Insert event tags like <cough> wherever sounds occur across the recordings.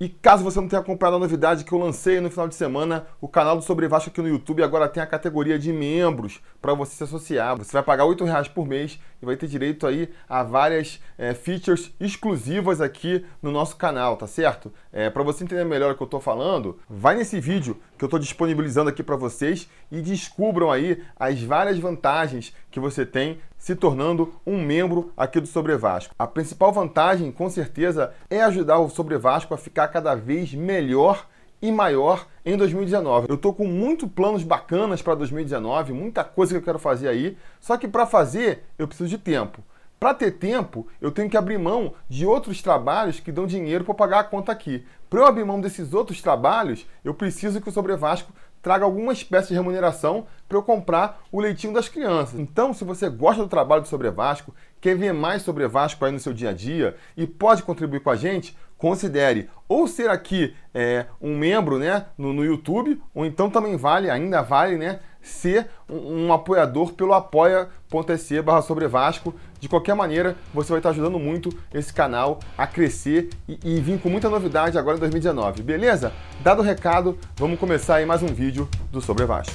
E caso você não tenha acompanhado a novidade que eu lancei no final de semana, o canal do Sobre Vasco aqui no YouTube agora tem a categoria de membros para você se associar. Você vai pagar R$ reais por mês e vai ter direito aí a várias é, features exclusivas aqui no nosso canal, tá certo? É, para você entender melhor o que eu estou falando, vai nesse vídeo que eu estou disponibilizando aqui para vocês e descubram aí as várias vantagens que você tem se tornando um membro aqui do Sobre Vasco. A principal vantagem, com certeza, é ajudar o Sobre Vasco a ficar cada vez melhor e maior em 2019. Eu tô com muitos planos bacanas para 2019, muita coisa que eu quero fazer aí, só que para fazer eu preciso de tempo. Para ter tempo, eu tenho que abrir mão de outros trabalhos que dão dinheiro para pagar a conta aqui. Para eu abrir mão desses outros trabalhos, eu preciso que o Sobre Vasco traga alguma espécie de remuneração para eu comprar o leitinho das crianças. Então, se você gosta do trabalho do Sobre Vasco, quer ver mais sobre Vasco aí no seu dia a dia e pode contribuir com a gente, considere ou ser aqui é, um membro né, no, no, YouTube, ou então também vale, ainda vale, né, ser um, um apoiador pelo apoia.se barra sobre Vasco. De qualquer maneira, você vai estar ajudando muito esse canal a crescer e, e vir com muita novidade agora em 2019, beleza? Dado o recado, vamos começar aí mais um vídeo do Sobre Vasco.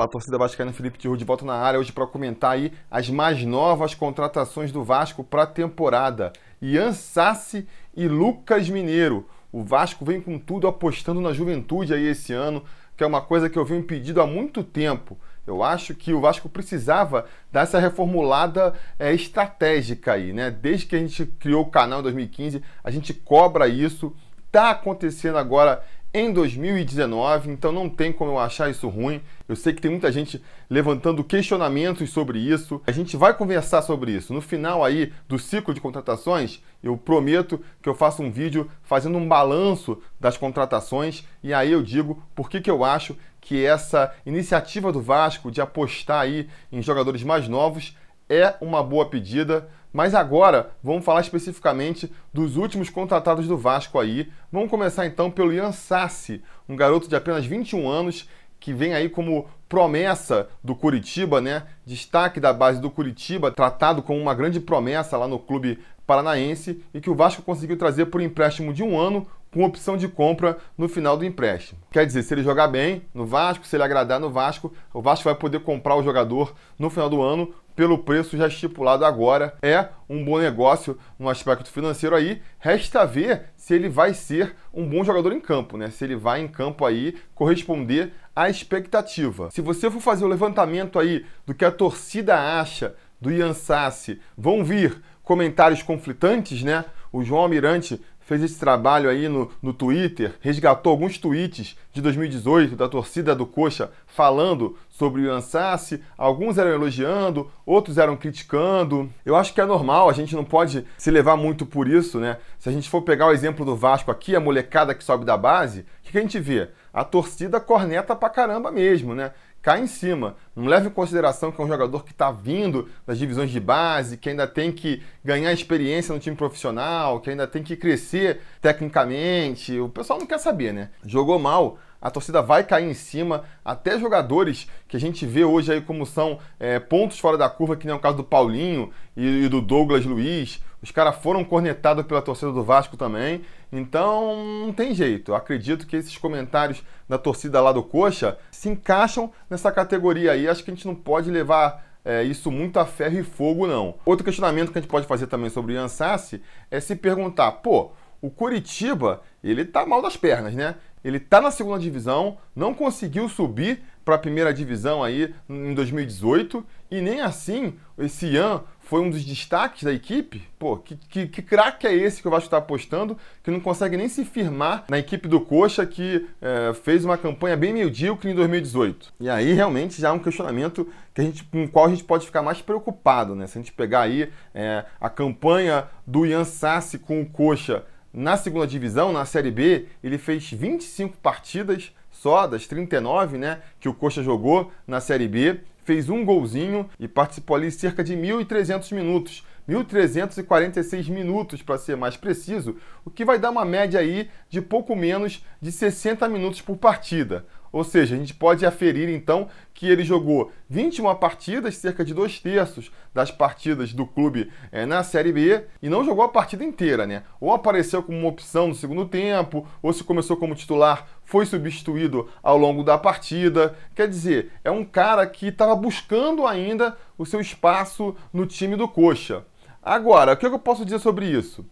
Fala, torcida vascaína, Felipe Tiru de volta na área hoje para comentar aí as mais novas contratações do Vasco para a temporada. Ian Sassi e Lucas Mineiro. O Vasco vem com tudo apostando na juventude aí esse ano, que é uma coisa que eu venho pedindo há muito tempo. Eu acho que o Vasco precisava dar essa reformulada é, estratégica aí, né? Desde que a gente criou o canal em 2015, a gente cobra isso. Tá acontecendo agora em 2019, então não tem como eu achar isso ruim. Eu sei que tem muita gente levantando questionamentos sobre isso. A gente vai conversar sobre isso. No final aí do ciclo de contratações, eu prometo que eu faço um vídeo fazendo um balanço das contratações e aí eu digo por que, que eu acho que essa iniciativa do Vasco de apostar aí em jogadores mais novos é uma boa pedida. Mas agora vamos falar especificamente dos últimos contratados do Vasco aí. Vamos começar então pelo Ian Sassi, um garoto de apenas 21 anos que vem aí como promessa do Curitiba, né? Destaque da base do Curitiba, tratado como uma grande promessa lá no clube paranaense e que o Vasco conseguiu trazer por empréstimo de um ano com opção de compra no final do empréstimo. Quer dizer, se ele jogar bem no Vasco, se ele agradar no Vasco, o Vasco vai poder comprar o jogador no final do ano pelo preço já estipulado agora. É um bom negócio no aspecto financeiro aí. Resta ver se ele vai ser um bom jogador em campo, né? Se ele vai em campo aí corresponder à expectativa. Se você for fazer o levantamento aí do que a torcida acha do Ian Sassi, vão vir comentários conflitantes, né? O João Almirante fez esse trabalho aí no, no Twitter, resgatou alguns tweets de 2018 da torcida do Coxa falando sobre o Ian Sassi. Alguns eram elogiando, outros eram criticando. Eu acho que é normal, a gente não pode se levar muito por isso, né? Se a gente for pegar o exemplo do Vasco aqui, a molecada que sobe da base, o que, que a gente vê? A torcida corneta pra caramba mesmo, né? Cai em cima. Não leva em consideração que é um jogador que está vindo das divisões de base, que ainda tem que ganhar experiência no time profissional, que ainda tem que crescer tecnicamente. O pessoal não quer saber, né? Jogou mal, a torcida vai cair em cima. Até jogadores que a gente vê hoje aí como são é, pontos fora da curva, que nem é o caso do Paulinho e, e do Douglas Luiz. Os caras foram cornetados pela torcida do Vasco também. Então, não tem jeito. Acredito que esses comentários da torcida lá do Coxa se encaixam nessa categoria aí. Acho que a gente não pode levar é, isso muito a ferro e fogo, não. Outro questionamento que a gente pode fazer também sobre o Ian Sassi é se perguntar, pô, o Curitiba, ele tá mal das pernas, né? Ele tá na segunda divisão, não conseguiu subir para a primeira divisão aí em 2018 e nem assim esse Ian foi um dos destaques da equipe. Pô, que, que, que craque é esse que o Vasco está apostando, que não consegue nem se firmar na equipe do Coxa, que é, fez uma campanha bem medíocre em 2018. E aí, realmente, já é um questionamento que a gente, com o qual a gente pode ficar mais preocupado, né? Se a gente pegar aí é, a campanha do Ian Sassi com o Coxa na segunda divisão, na Série B, ele fez 25 partidas só das 39, né, que o Coxa jogou na Série B, fez um golzinho e participou ali cerca de 1.300 minutos. 1.346 minutos, para ser mais preciso, o que vai dar uma média aí de pouco menos de 60 minutos por partida. Ou seja, a gente pode aferir então que ele jogou 21 partidas, cerca de dois terços das partidas do clube é, na Série B, e não jogou a partida inteira, né? Ou apareceu como uma opção no segundo tempo, ou se começou como titular, foi substituído ao longo da partida. Quer dizer, é um cara que estava buscando ainda o seu espaço no time do Coxa. Agora, o que eu posso dizer sobre isso?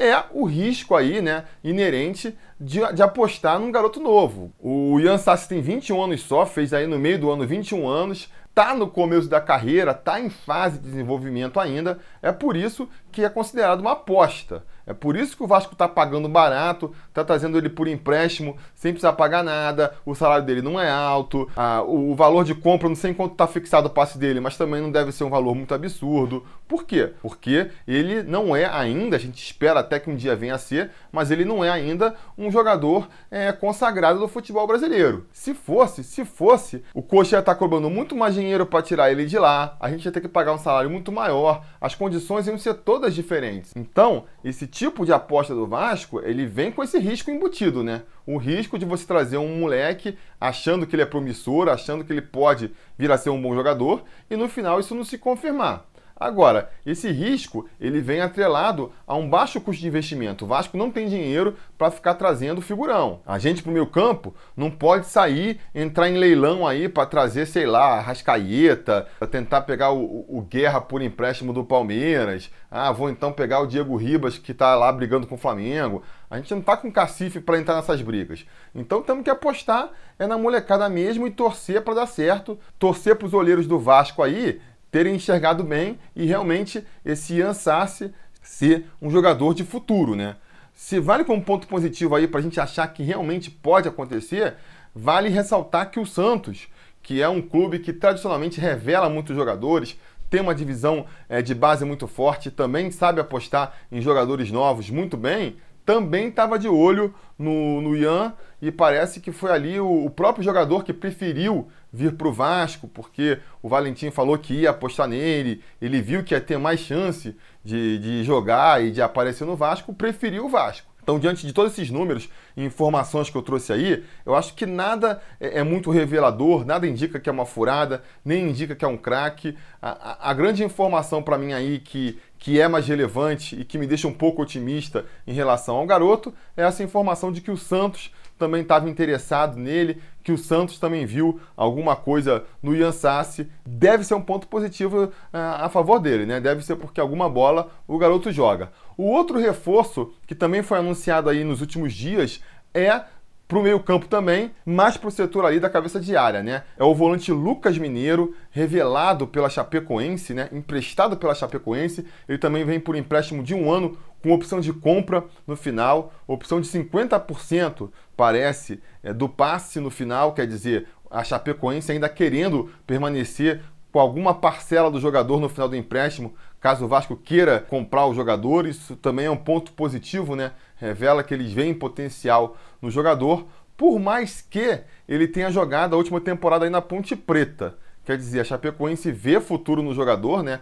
É o risco aí, né, inerente de, de, apostar num garoto novo. O Ian Sassi tem 21 anos só, fez aí no meio do ano 21 anos, tá no começo da carreira, tá em fase de desenvolvimento ainda, é por isso que é considerado uma aposta. É por isso que o Vasco está pagando barato, está trazendo ele por empréstimo, sem precisar pagar nada, o salário dele não é alto, a, o, o, valor de compra, não sei quanto está fixado o passe dele, mas também não deve ser um valor muito absurdo. Por quê? Porque ele não é ainda, a gente espera até que um dia venha a ser, mas ele não é ainda um jogador é, consagrado do futebol brasileiro. Se fosse, se fosse, o Coxa ia estar tá cobrando muito mais dinheiro para tirar ele de lá, a gente ia ter que pagar um salário muito maior, as condições iam ser todas diferentes. Então, esse tipo de aposta do Vasco, ele vem com esse risco embutido, né? O risco de você trazer um moleque achando que ele é promissor, achando que ele pode vir a ser um bom jogador e no final isso não se confirmar. Agora, esse risco ele vem atrelado a um baixo custo de investimento. O Vasco não tem dinheiro para ficar trazendo figurão. A gente para o meu campo não pode sair, entrar em leilão aí para trazer, sei lá, Rascaeta, tentar pegar o, o, Guerra por empréstimo do Palmeiras. Ah, vou então pegar o Diego Ribas que está lá brigando com o Flamengo. A gente não está com cacife para entrar nessas brigas. Então temos que apostar é na molecada mesmo e torcer para dar certo. Torcer para os olheiros do Vasco aí terem enxergado bem e realmente esse Ian Sassi ser um jogador de futuro, né? Se vale como ponto positivo aí para a gente achar que realmente pode acontecer, vale ressaltar que o Santos, que é um clube que tradicionalmente revela muitos jogadores, tem uma divisão é, de base muito forte, também sabe apostar em jogadores novos muito bem, também estava de olho no, no Ian e parece que foi ali o, o próprio jogador que preferiu vir para o Vasco, porque o Valentim falou que ia apostar nele, ele viu que ia ter mais chance de, de jogar e de aparecer no Vasco, preferiu o Vasco. Então, diante de todos esses números e informações que eu trouxe aí, eu acho que nada é, é muito revelador, nada indica que é uma furada, nem indica que é um craque. A, a, a, grande informação para mim aí que, que é mais relevante e que me deixa um pouco otimista em relação ao garoto é essa informação de que o Santos também estava interessado nele, que o Santos também viu alguma coisa no Ian Sassi. Deve ser um ponto positivo uh, a favor dele, né? Deve ser porque alguma bola o garoto joga. O outro reforço que também foi anunciado aí nos últimos dias é para o meio-campo também, mas para o setor ali da cabeça de área, né? É o volante Lucas Mineiro, revelado pela Chapecoense, né? Emprestado pela Chapecoense. Ele também vem por empréstimo de um ano, com opção de compra no final, opção de 50%, parece, é, do passe no final, quer dizer, a Chapecoense ainda querendo permanecer com alguma parcela do jogador no final do empréstimo, caso o Vasco queira comprar o jogador. Isso também é um ponto positivo, né? Revela que eles veem potencial no jogador, por mais que ele tenha jogado a última temporada aí na Ponte Preta. Quer dizer, a Chapecoense vê futuro no jogador, né?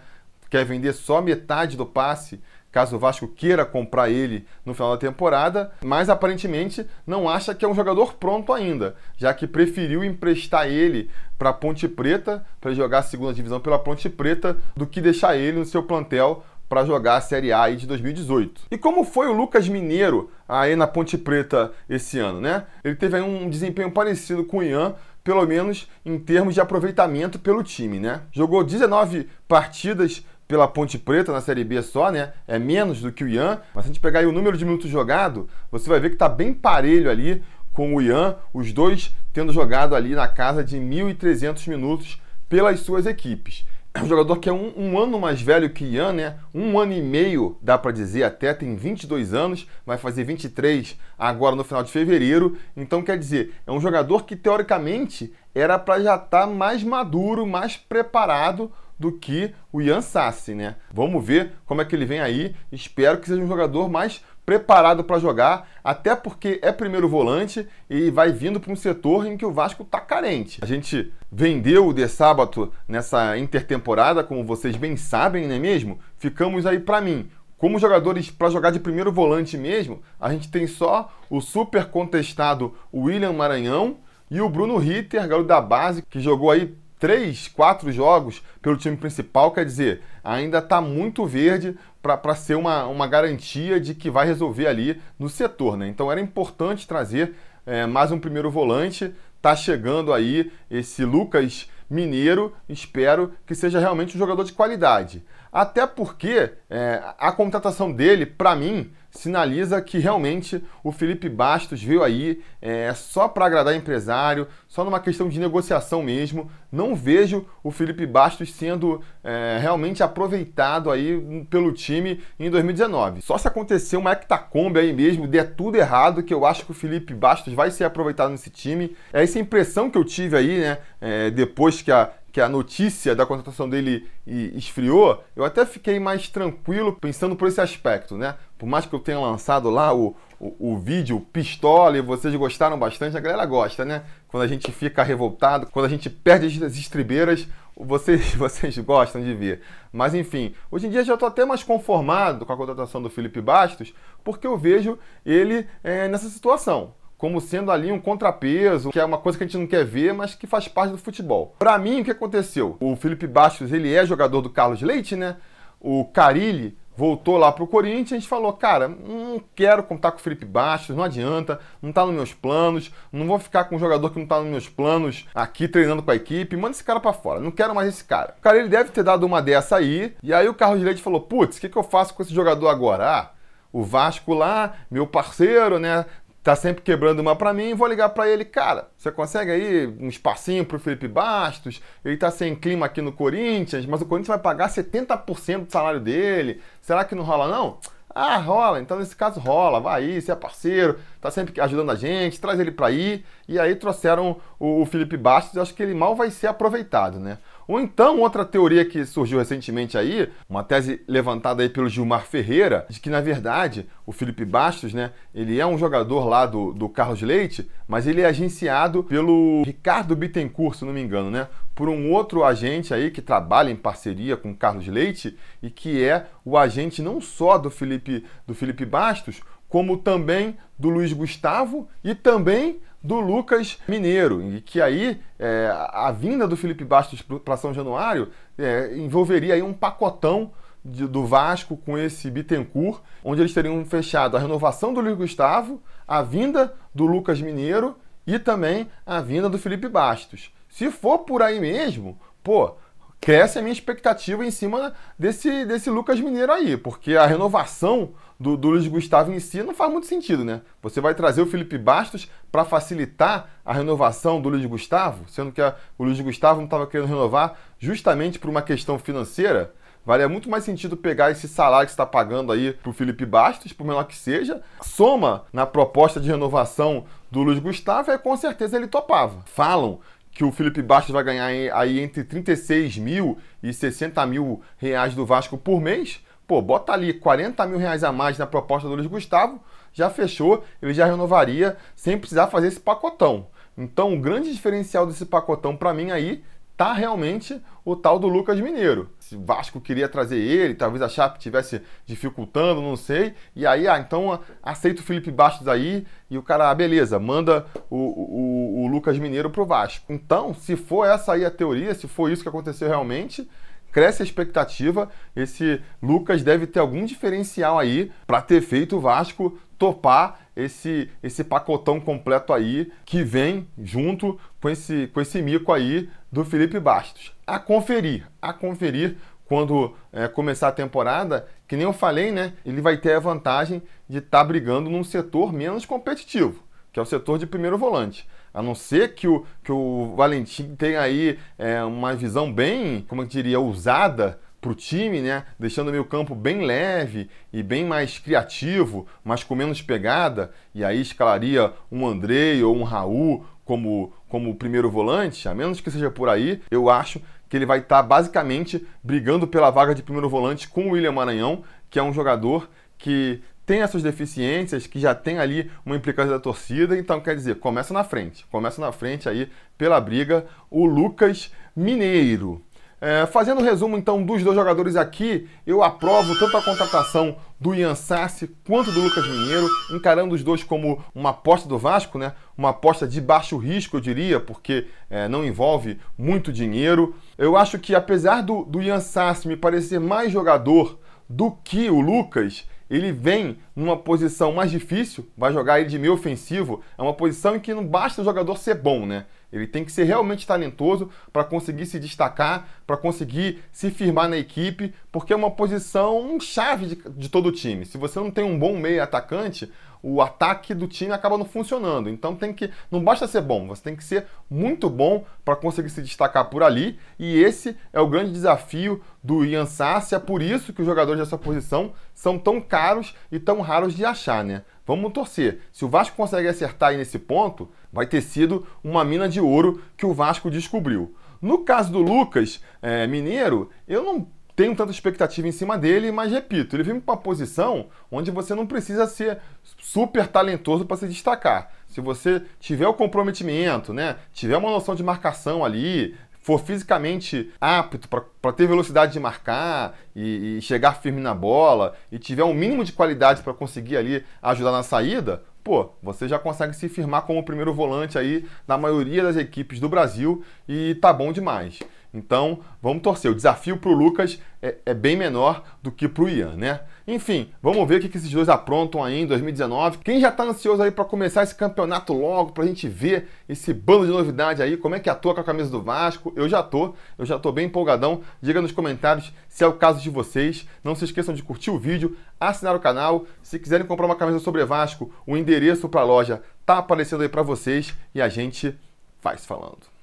Quer vender só metade do passe caso o Vasco queira comprar ele no final da temporada, mas aparentemente não acha que é um jogador pronto ainda, já que preferiu emprestar ele para Ponte Preta, para jogar a segunda divisão pela Ponte Preta, do que deixar ele no seu plantel para jogar a Série A de 2018. E como foi o Lucas Mineiro aí na Ponte Preta esse ano, né? Ele teve um desempenho parecido com o Ian, pelo menos em termos de aproveitamento pelo time, né? Jogou 19 partidas pela Ponte Preta na Série B só, né? É menos do que o Ian. Mas se a gente pegar o número de minutos jogado, você vai ver que está bem parelho ali com o Ian, os dois tendo jogado ali na casa de 1.300 minutos pelas suas equipes. É um jogador que é um, um, ano mais velho que Ian, né? Um ano e meio, dá para dizer até, tem 22 anos, vai fazer 23 agora no final de fevereiro. Então, quer dizer, é um jogador que teoricamente era para já estar tá mais maduro, mais preparado do que o Ian Sassi, né? Vamos ver como é que ele vem aí. Espero que seja um jogador mais preparado para jogar, até porque é primeiro volante e vai vindo para um setor em que o Vasco está carente. A gente vendeu o de sábado nessa intertemporada, como vocês bem sabem, não é mesmo? Ficamos aí para mim. Como jogadores para jogar de primeiro volante mesmo, a gente tem só o super contestado William Maranhão e o Bruno Ritter, garoto da base, que jogou aí três, quatro jogos pelo time principal, quer dizer, ainda está muito verde para ser uma, uma garantia de que vai resolver ali no setor. Né? Então era importante trazer é, mais um primeiro volante. Está chegando aí esse Lucas Mineiro, espero que seja realmente um jogador de qualidade. Até porque é, a contratação dele, para mim, sinaliza que realmente o Felipe Bastos veio aí é, só para agradar empresário, só numa questão de negociação mesmo. Não vejo o Felipe Bastos sendo é, realmente aproveitado aí pelo time em 2019. Só se acontecer uma hectacombe aí mesmo, der tudo errado, que eu acho que o Felipe Bastos vai ser aproveitado nesse time. É essa impressão que eu tive aí, né, é, depois que a, que a notícia da contratação dele esfriou, eu até fiquei mais tranquilo pensando por esse aspecto, né? Por mais que eu tenha lançado lá o, o, o, vídeo pistola e vocês gostaram bastante, a galera gosta, né? Quando a gente fica revoltado, quando a gente perde as estribeiras, vocês, <laughs> vocês gostam de ver. Mas enfim, hoje em dia já estou até mais conformado com a contratação do Felipe Bastos, porque eu vejo ele é, nessa situação como sendo ali um contrapeso, que é uma coisa que a gente não quer ver, mas que faz parte do futebol. Para mim, o que aconteceu? O Felipe Bastos, ele é jogador do Carlos Leite, né? O Carilli voltou lá pro Corinthians, a gente falou, cara, não quero contar com o Felipe Bastos, não adianta, não tá nos meus planos, não vou ficar com um jogador que não tá nos meus planos aqui treinando com a equipe, manda esse cara para fora, não quero mais esse cara. O cara ele deve ter dado uma dessa aí, e aí o Carlos Leite falou, putz, o que, que eu faço com esse jogador agora? Ah, o Vasco lá, meu parceiro, né? Tá sempre quebrando uma para mim, vou ligar para ele, cara, você consegue aí um espacinho pro Felipe Bastos? Ele tá sem clima aqui no Corinthians, mas o Corinthians vai pagar 70% do salário dele. Será que não rola não? Ah, rola, então nesse caso rola, vai aí, você é parceiro, tá sempre ajudando a gente, traz ele para ir. E aí trouxeram o, Felipe Bastos, acho que ele mal vai ser aproveitado, né? Ou então, outra teoria que surgiu recentemente aí, uma tese levantada aí pelo Gilmar Ferreira, de que na verdade o Felipe Bastos, né, ele é um jogador lá do, do Carlos Leite, mas ele é agenciado pelo Ricardo Bittencourt, se não me engano, né? Por um outro agente aí que trabalha em parceria com o Carlos Leite e que é o agente não só do Felipe, do Felipe Bastos, como também do Luiz Gustavo e também do Lucas Mineiro, e que aí é, a vinda do Felipe Bastos para São Januário é, envolveria aí um pacotão de, do Vasco com esse Bittencourt, onde eles teriam fechado a renovação do Luiz Gustavo, a vinda do Lucas Mineiro e também a vinda do Felipe Bastos. Se for por aí mesmo, pô, cresce a minha expectativa em cima desse, desse Lucas Mineiro aí, porque a renovação do, do Luiz Gustavo em si não faz muito sentido, né? Você vai trazer o Felipe Bastos para facilitar a renovação do Luiz Gustavo, sendo que a, o Luiz Gustavo não estava querendo renovar justamente por uma questão financeira. Valia muito mais sentido pegar esse salário que está pagando aí para o Felipe Bastos, por menor que seja, soma na proposta de renovação do Luiz Gustavo e com certeza ele topava. Falam que o Felipe Bastos vai ganhar aí entre 36 mil e 60 mil reais do Vasco por mês. Pô, bota ali 40 mil reais a mais na proposta do Luiz Gustavo, já fechou, ele já renovaria sem precisar fazer esse pacotão. Então, o grande diferencial desse pacotão para mim aí tá realmente o tal do Lucas Mineiro. Se Vasco queria trazer ele, talvez a Chape tivesse dificultando, não sei. E aí, ah, então aceita o Felipe Bastos aí e o cara, ah, beleza, manda o, o, o Lucas Mineiro pro Vasco. Então, se for essa aí a teoria, se for isso que aconteceu realmente, cresce a expectativa. Esse Lucas deve ter algum diferencial aí para ter feito o Vasco topar esse esse pacotão completo aí que vem junto com esse com esse mico aí do Felipe Bastos. A conferir, a conferir quando é, começar a temporada, que nem eu falei, né? Ele vai ter a vantagem de estar tá brigando num setor menos competitivo, que é o setor de primeiro volante. A não ser que o, que o Valentim tenha aí é, uma visão bem, como eu diria, ousada para o time, né? Deixando o meio campo bem leve e bem mais criativo, mas com menos pegada. E aí escalaria um Andrei ou um Raul como, como primeiro volante, a menos que seja por aí, eu acho que ele vai estar basicamente brigando pela vaga de primeiro volante com o William Maranhão, que é um jogador que tem essas deficiências, que já tem ali uma implicância da torcida, então quer dizer, começa na frente, começa na frente aí pela briga o Lucas Mineiro. É, fazendo o resumo então dos dois jogadores aqui, eu aprovo tanto a contratação do Ian Sassi quanto do Lucas Mineiro, encarando os dois como uma aposta do Vasco, né? Uma aposta de baixo risco, eu diria, porque é, não envolve muito dinheiro. Eu acho que apesar do, do Ian Sassi me parecer mais jogador do que o Lucas, ele vem numa posição mais difícil, vai jogar ele de meio ofensivo, é uma posição em que não basta o jogador ser bom, né? Ele tem que ser realmente talentoso para conseguir se destacar, para conseguir se firmar na equipe, porque é uma posição chave de, de todo o time. Se você não tem um bom meio atacante, o ataque do time acaba não funcionando. Então tem que, não basta ser bom, você tem que ser muito bom para conseguir se destacar por ali. E esse é o grande desafio do Ian Sassi. É por isso que os jogadores dessa posição são tão caros e tão raros de achar, né? Vamos torcer. Se o Vasco consegue acertar aí nesse ponto, vai ter sido uma mina de ouro que o Vasco descobriu. No caso do Lucas é, Mineiro, eu não tenho tanta expectativa em cima dele, mas repito, ele vem para uma posição onde você não precisa ser super talentoso para se destacar. Se você tiver o comprometimento, né, tiver uma noção de marcação ali, for fisicamente apto para ter velocidade de marcar e, e, chegar firme na bola e tiver um mínimo de qualidade para conseguir ali ajudar na saída, pô, você já consegue se firmar como primeiro volante aí na maioria das equipes do Brasil e tá bom demais. Então, vamos torcer. O desafio para o Lucas é, é, bem menor do que para o Ian, né? Enfim, vamos ver o que, esses dois aprontam aí em 2019. Quem já está ansioso aí para começar esse campeonato logo, para a gente ver esse bando de novidade aí, como é que atua com a camisa do Vasco? Eu já tô, eu já tô bem empolgadão. Diga nos comentários se é o caso de vocês. Não se esqueçam de curtir o vídeo, assinar o canal. Se quiserem comprar uma camisa sobre Vasco, o endereço para a loja tá aparecendo aí para vocês e a gente faz falando.